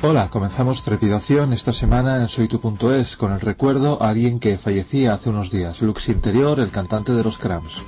Hola, comenzamos Trepidación esta semana en soytu.es con el recuerdo a alguien que fallecía hace unos días, Lux Interior, el cantante de los Cramps.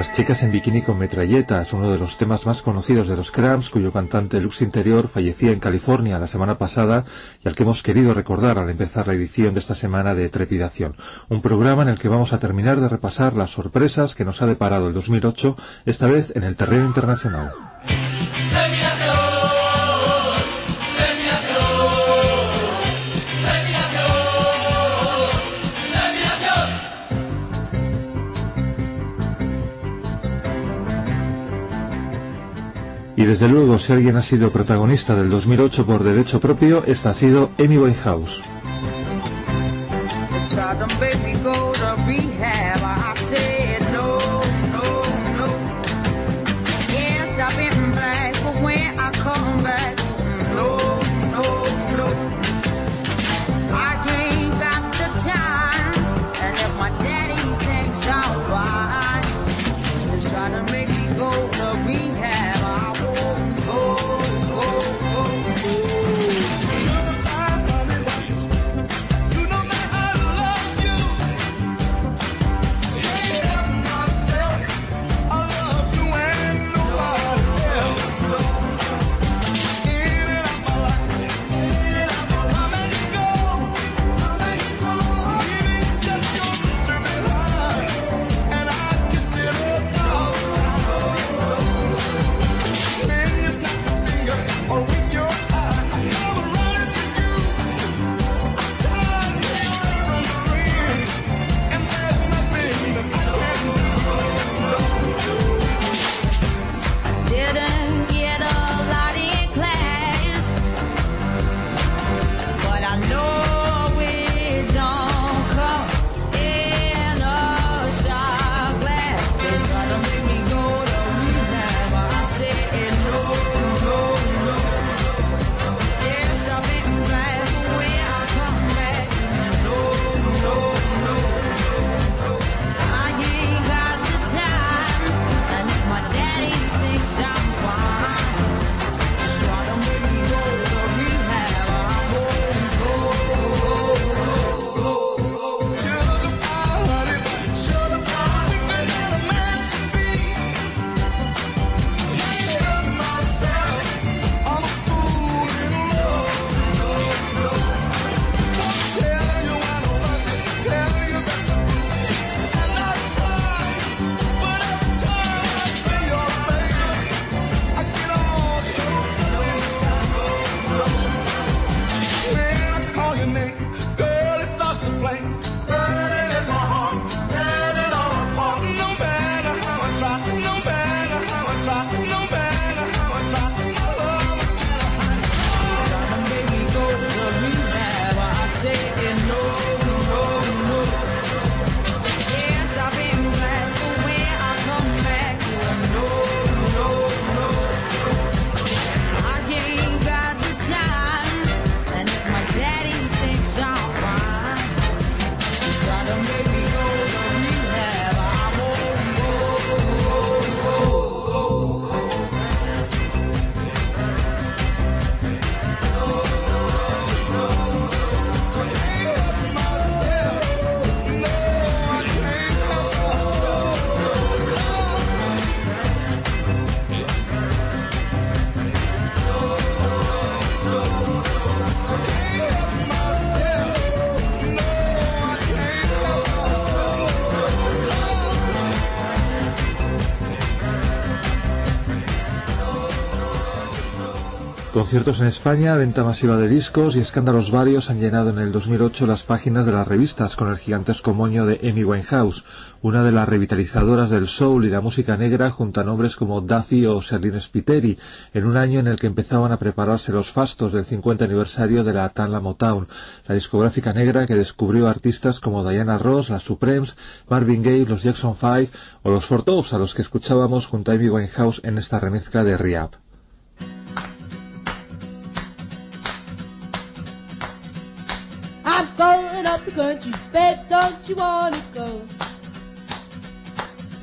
Las chicas en bikini con metralleta es uno de los temas más conocidos de los Cramps, cuyo cantante Lux Interior fallecía en California la semana pasada y al que hemos querido recordar al empezar la edición de esta semana de Trepidación. Un programa en el que vamos a terminar de repasar las sorpresas que nos ha deparado el 2008, esta vez en el terreno internacional. Y desde luego, si alguien ha sido protagonista del 2008 por derecho propio, esta ha sido Amy Winehouse. Conciertos en España, venta masiva de discos y escándalos varios han llenado en el 2008 las páginas de las revistas con el gigantesco moño de Amy Winehouse, una de las revitalizadoras del soul y la música negra junto a nombres como Duffy o Serlin Spiteri, en un año en el que empezaban a prepararse los fastos del 50 aniversario de la Tanla Motown, la discográfica negra que descubrió artistas como Diana Ross, las Supremes, Marvin Gaye, los Jackson Five o los Four a los que escuchábamos junto a Amy Winehouse en esta remezcla de Riap. Up the country, bet don't you wanna go?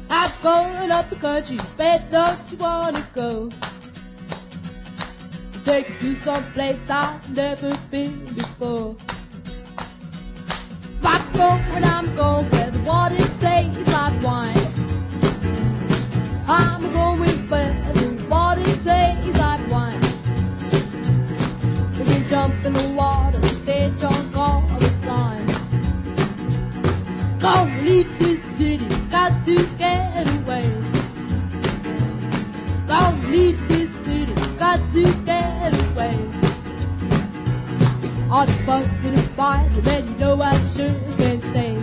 I'm going up the country, bet don't you wanna go? Take you to some place I've never been before. I'm going, I'm going where the water tastes like wine. I'm going where the water tastes like wine. We can jump in the water, stay drunk all. Gonna leave this city, got to get away. Gonna leave this city, got to get away. All the fucking and fighting, man, you know I sure can stay.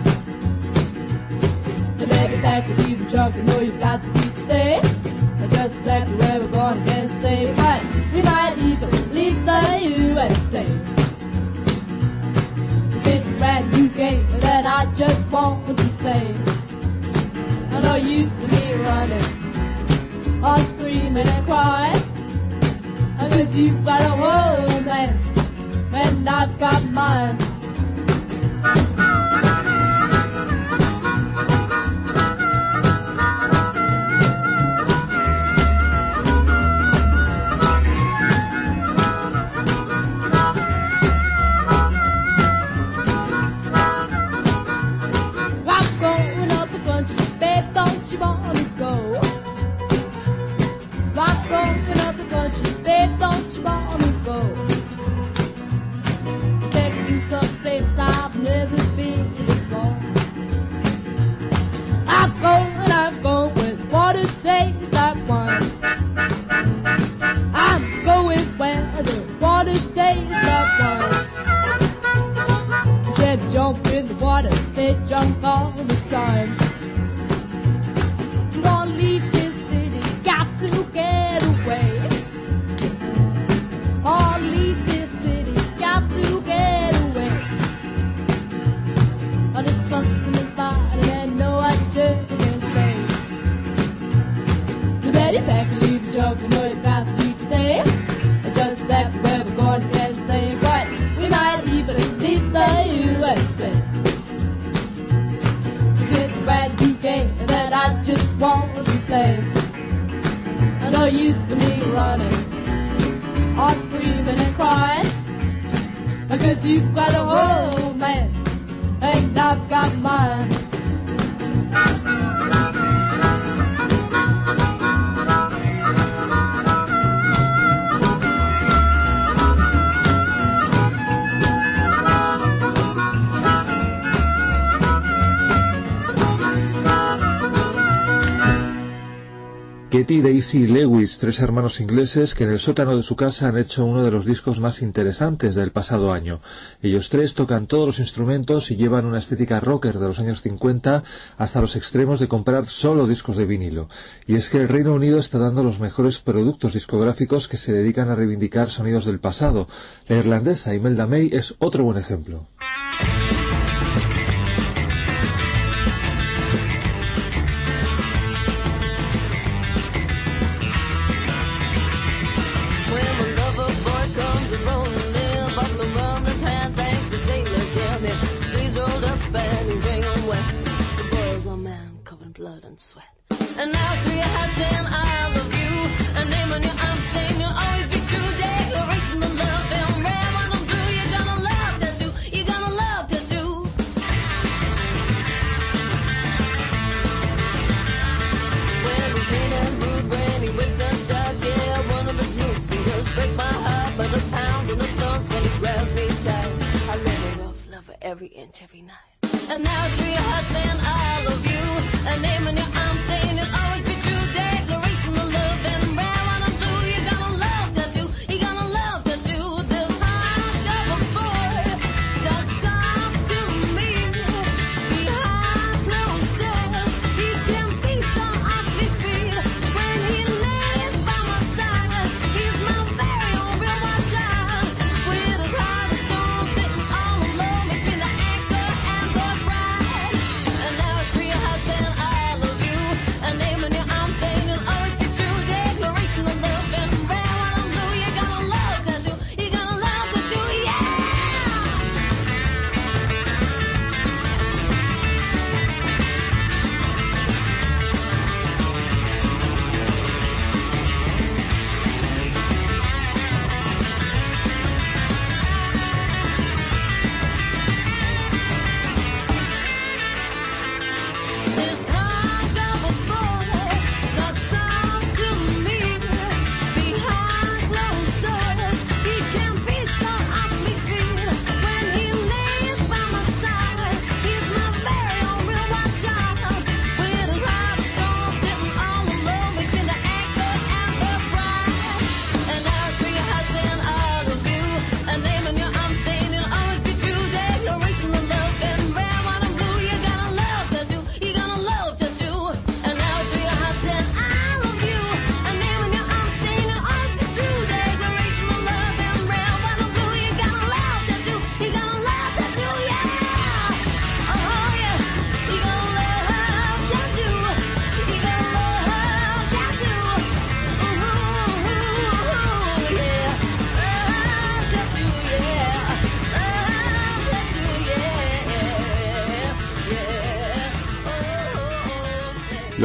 To make it back to leave the drunk, you know you got to see today. I just left where we're going, can't stay right. We might even leave the USA. Brand new game that I just want to play. I know you used to be running, all screaming and crying. Cause you've got a woman, and I've got mine. Running, all screaming and crying. Because you've got a whole man, and I've got mine. Daisy y Lewis, tres hermanos ingleses que en el sótano de su casa han hecho uno de los discos más interesantes del pasado año. Ellos tres tocan todos los instrumentos y llevan una estética rocker de los años 50 hasta los extremos de comprar solo discos de vinilo. Y es que el Reino Unido está dando los mejores productos discográficos que se dedican a reivindicar sonidos del pasado. La irlandesa Imelda May es otro buen ejemplo.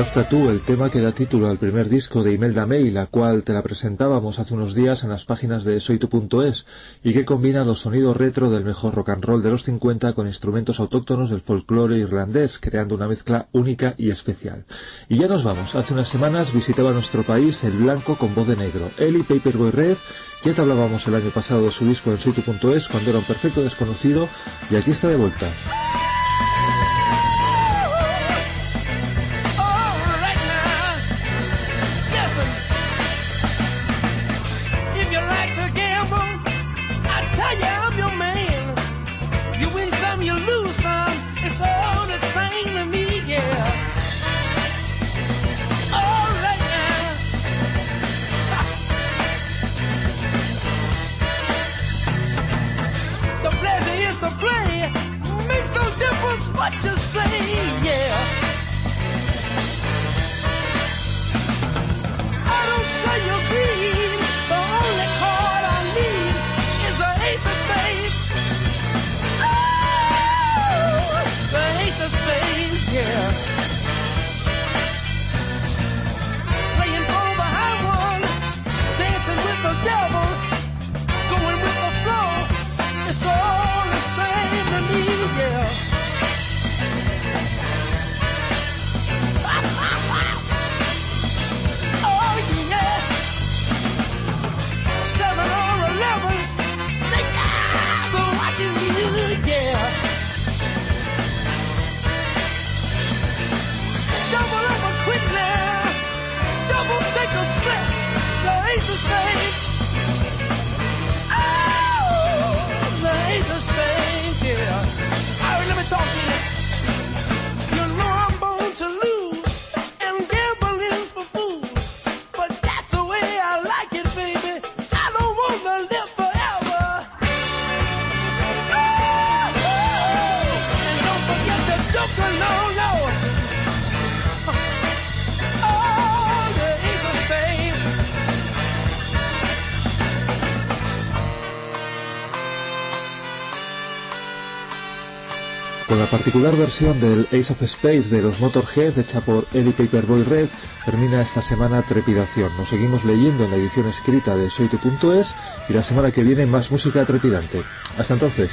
Love Tattoo, el tema que da título al primer disco de Imelda May, la cual te la presentábamos hace unos días en las páginas de soytu.es y que combina los sonidos retro del mejor rock and roll de los 50 con instrumentos autóctonos del folclore irlandés, creando una mezcla única y especial. Y ya nos vamos. Hace unas semanas visitaba nuestro país el blanco con voz de negro, Eli Paperboy Red, ya te hablábamos el año pasado de su disco en soytu.es cuando era un perfecto desconocido y aquí está de vuelta. Con la particular versión del Ace of Space de los Motorhead hecha por Eddie Paperboy Red, termina esta semana Trepidación. Nos seguimos leyendo en la edición escrita de soytu.es y la semana que viene más música trepidante. Hasta entonces.